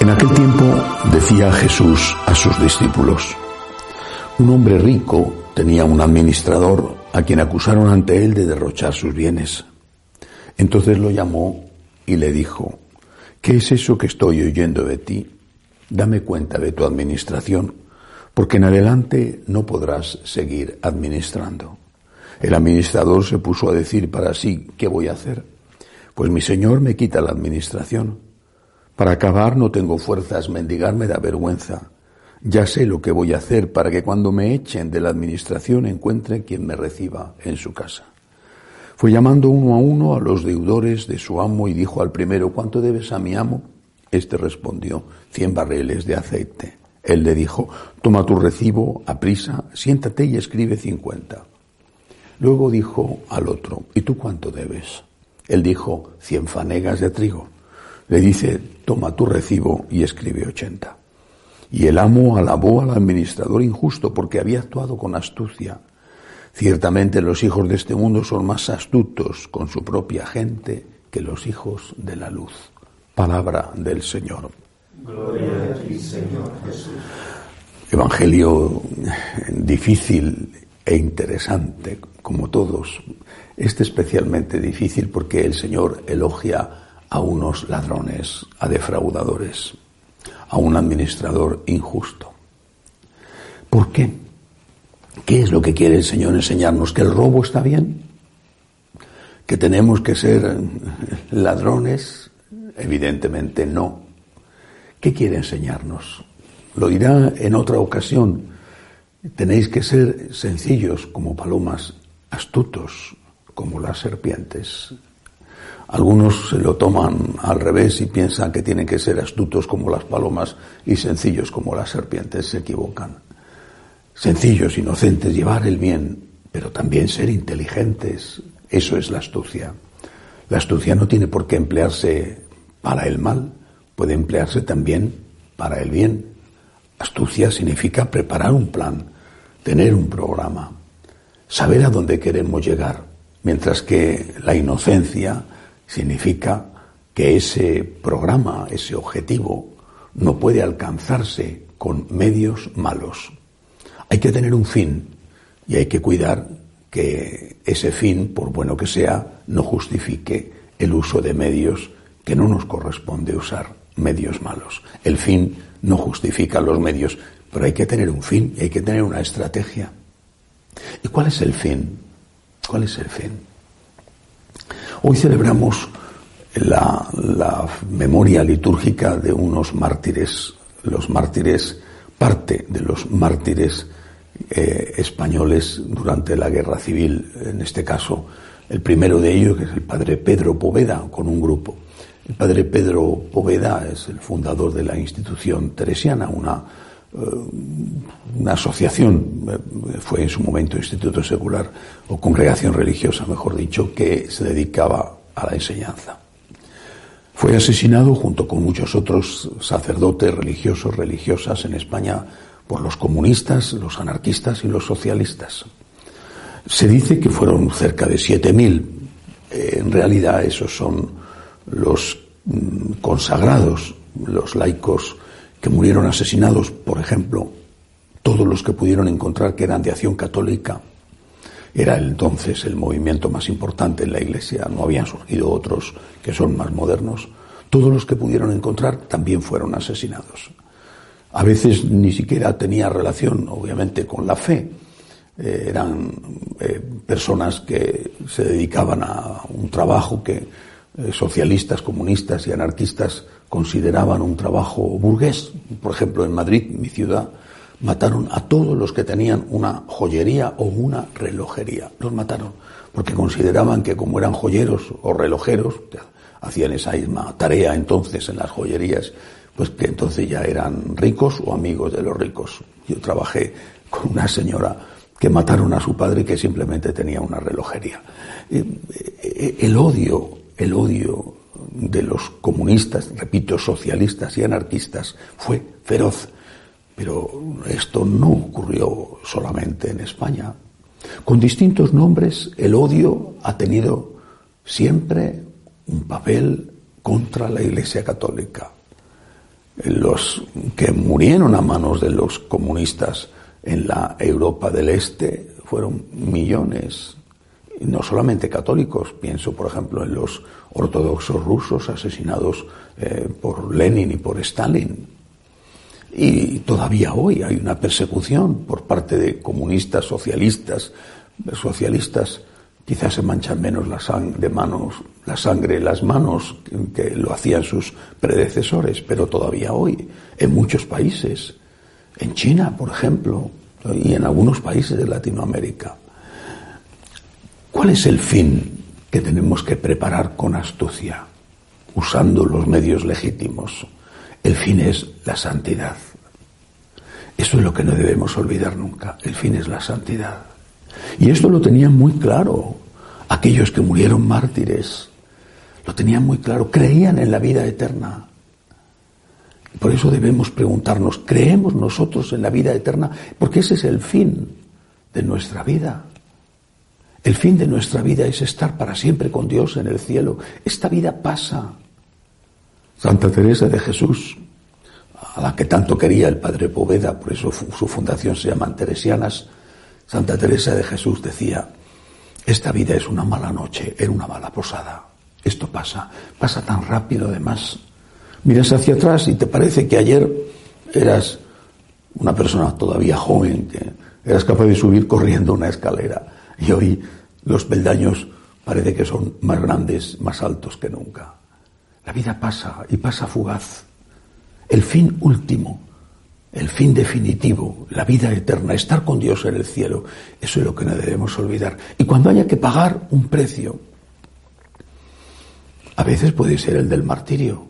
En aquel tiempo decía Jesús a sus discípulos, un hombre rico tenía un administrador a quien acusaron ante él de derrochar sus bienes. Entonces lo llamó y le dijo, ¿qué es eso que estoy oyendo de ti? Dame cuenta de tu administración, porque en adelante no podrás seguir administrando. El administrador se puso a decir para sí, ¿qué voy a hacer? Pues mi señor me quita la administración. Para acabar no tengo fuerzas, mendigar me da vergüenza. Ya sé lo que voy a hacer para que cuando me echen de la administración encuentre quien me reciba en su casa. Fue llamando uno a uno a los deudores de su amo y dijo al primero, ¿cuánto debes a mi amo? Este respondió, cien barriles de aceite. Él le dijo, toma tu recibo, aprisa, siéntate y escribe cincuenta. Luego dijo al otro, ¿y tú cuánto debes? Él dijo, cien fanegas de trigo le dice, toma tu recibo y escribe ochenta. Y el amo alabó al administrador injusto porque había actuado con astucia. Ciertamente los hijos de este mundo son más astutos con su propia gente que los hijos de la luz. Palabra del Señor. Gloria a ti, Señor Jesús. Evangelio difícil e interesante, como todos. Este especialmente difícil porque el Señor elogia a unos ladrones, a defraudadores, a un administrador injusto. ¿Por qué? ¿Qué es lo que quiere el Señor enseñarnos? ¿Que el robo está bien? ¿Que tenemos que ser ladrones? Evidentemente no. ¿Qué quiere enseñarnos? Lo dirá en otra ocasión. Tenéis que ser sencillos como palomas, astutos como las serpientes. Algunos se lo toman al revés y piensan que tienen que ser astutos como las palomas y sencillos como las serpientes. Se equivocan. Sencillos, inocentes, llevar el bien, pero también ser inteligentes. Eso es la astucia. La astucia no tiene por qué emplearse para el mal, puede emplearse también para el bien. Astucia significa preparar un plan, tener un programa, saber a dónde queremos llegar, mientras que la inocencia, significa que ese programa, ese objetivo, no puede alcanzarse con medios malos. Hay que tener un fin y hay que cuidar que ese fin, por bueno que sea, no justifique el uso de medios que no nos corresponde usar, medios malos. El fin no justifica los medios, pero hay que tener un fin y hay que tener una estrategia. ¿Y cuál es el fin? ¿Cuál es el fin? Hoy celebramos la, memoria litúrgica de unos mártires, los mártires, parte de los mártires eh, españoles durante la guerra civil, en este caso el primero de ellos, es el padre Pedro Poveda, con un grupo. El padre Pedro Poveda es el fundador de la institución teresiana, una, una asociación, eh, fue en su momento instituto secular o congregación religiosa, mejor dicho, que se dedicaba a la enseñanza. Fue asesinado junto con muchos otros sacerdotes religiosos, religiosas en España por los comunistas, los anarquistas y los socialistas. Se dice que fueron cerca de 7.000. Eh, en realidad esos son los mm, consagrados, los laicos que murieron asesinados, por ejemplo, todos los que pudieron encontrar que eran de acción católica. Era entonces el movimiento más importante en la Iglesia, no habían surgido otros que son más modernos. Todos los que pudieron encontrar también fueron asesinados. A veces ni siquiera tenía relación, obviamente, con la fe. Eh, eran eh, personas que se dedicaban a un trabajo que eh, socialistas, comunistas y anarquistas consideraban un trabajo burgués. Por ejemplo, en Madrid, mi ciudad, Mataron a todos los que tenían una joyería o una relojería. Los mataron porque consideraban que como eran joyeros o relojeros, hacían esa misma tarea entonces en las joyerías, pues que entonces ya eran ricos o amigos de los ricos. Yo trabajé con una señora que mataron a su padre que simplemente tenía una relojería. Eh, eh, el odio, el odio de los comunistas, repito, socialistas y anarquistas, fue feroz. Pero esto no ocurrió solamente en España. Con distintos nombres, el odio ha tenido siempre un papel contra la Iglesia Católica. Los que murieron a manos de los comunistas en la Europa del Este fueron millones, no solamente católicos, pienso por ejemplo en los ortodoxos rusos asesinados eh, por Lenin y por Stalin. Y todavía hoy hay una persecución por parte de comunistas, socialistas, socialistas quizás se manchan menos la sangre de manos, la sangre las manos que lo hacían sus predecesores, pero todavía hoy en muchos países, en China, por ejemplo, y en algunos países de Latinoamérica. ¿Cuál es el fin que tenemos que preparar con astucia, usando los medios legítimos? El fin es la santidad. Eso es lo que no debemos olvidar nunca. El fin es la santidad. Y esto lo tenían muy claro aquellos que murieron mártires. Lo tenían muy claro. Creían en la vida eterna. Por eso debemos preguntarnos, ¿creemos nosotros en la vida eterna? Porque ese es el fin de nuestra vida. El fin de nuestra vida es estar para siempre con Dios en el cielo. Esta vida pasa. Santa Teresa de Jesús, a la que tanto quería el padre Poveda, por eso su fundación se llama Teresianas, Santa Teresa de Jesús decía, esta vida es una mala noche, era una mala posada. Esto pasa, pasa tan rápido además. Miras hacia atrás y te parece que ayer eras una persona todavía joven, que eras capaz de subir corriendo una escalera. Y hoy los peldaños parece que son más grandes, más altos que nunca. La vida pasa y pasa fugaz. El fin último el fin definitivo, la vida eterna, estar con Dios en el cielo, eso es lo que no debemos olvidar. Y cuando haya que pagar un precio, a veces puede ser el del martirio,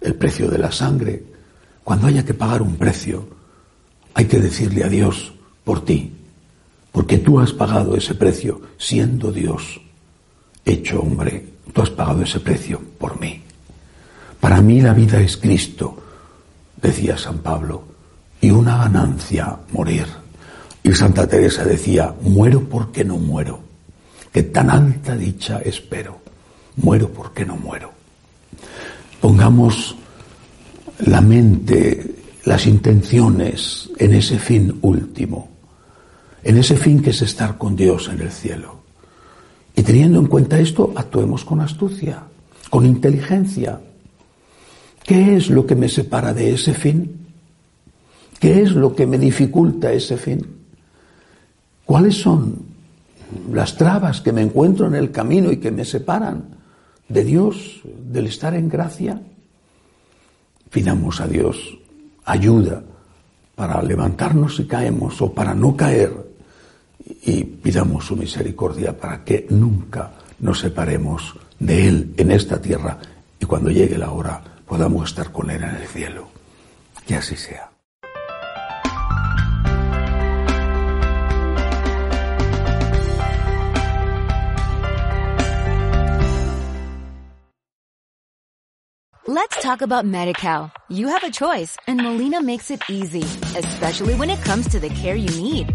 el precio de la sangre, cuando haya que pagar un precio, hay que decirle a Dios por ti, porque tú has pagado ese precio siendo Dios hecho hombre, tú has pagado ese precio por mí. Para mí la vida es Cristo, decía San Pablo y una ganancia morir. Y Santa Teresa decía, muero porque no muero, que tan alta dicha espero, muero porque no muero. Pongamos la mente, las intenciones en ese fin último, en ese fin que es estar con Dios en el cielo. Y teniendo en cuenta esto, actuemos con astucia, con inteligencia. ¿Qué es lo que me separa de ese fin? ¿Qué es lo que me dificulta ese fin? ¿Cuáles son las trabas que me encuentro en el camino y que me separan de Dios, del estar en gracia? Pidamos a Dios ayuda para levantarnos si caemos o para no caer y pidamos su misericordia para que nunca nos separemos de Él en esta tierra y cuando llegue la hora podamos estar con Él en el cielo. Que así sea. Let's talk about MediCal. You have a choice and Molina makes it easy, especially when it comes to the care you need.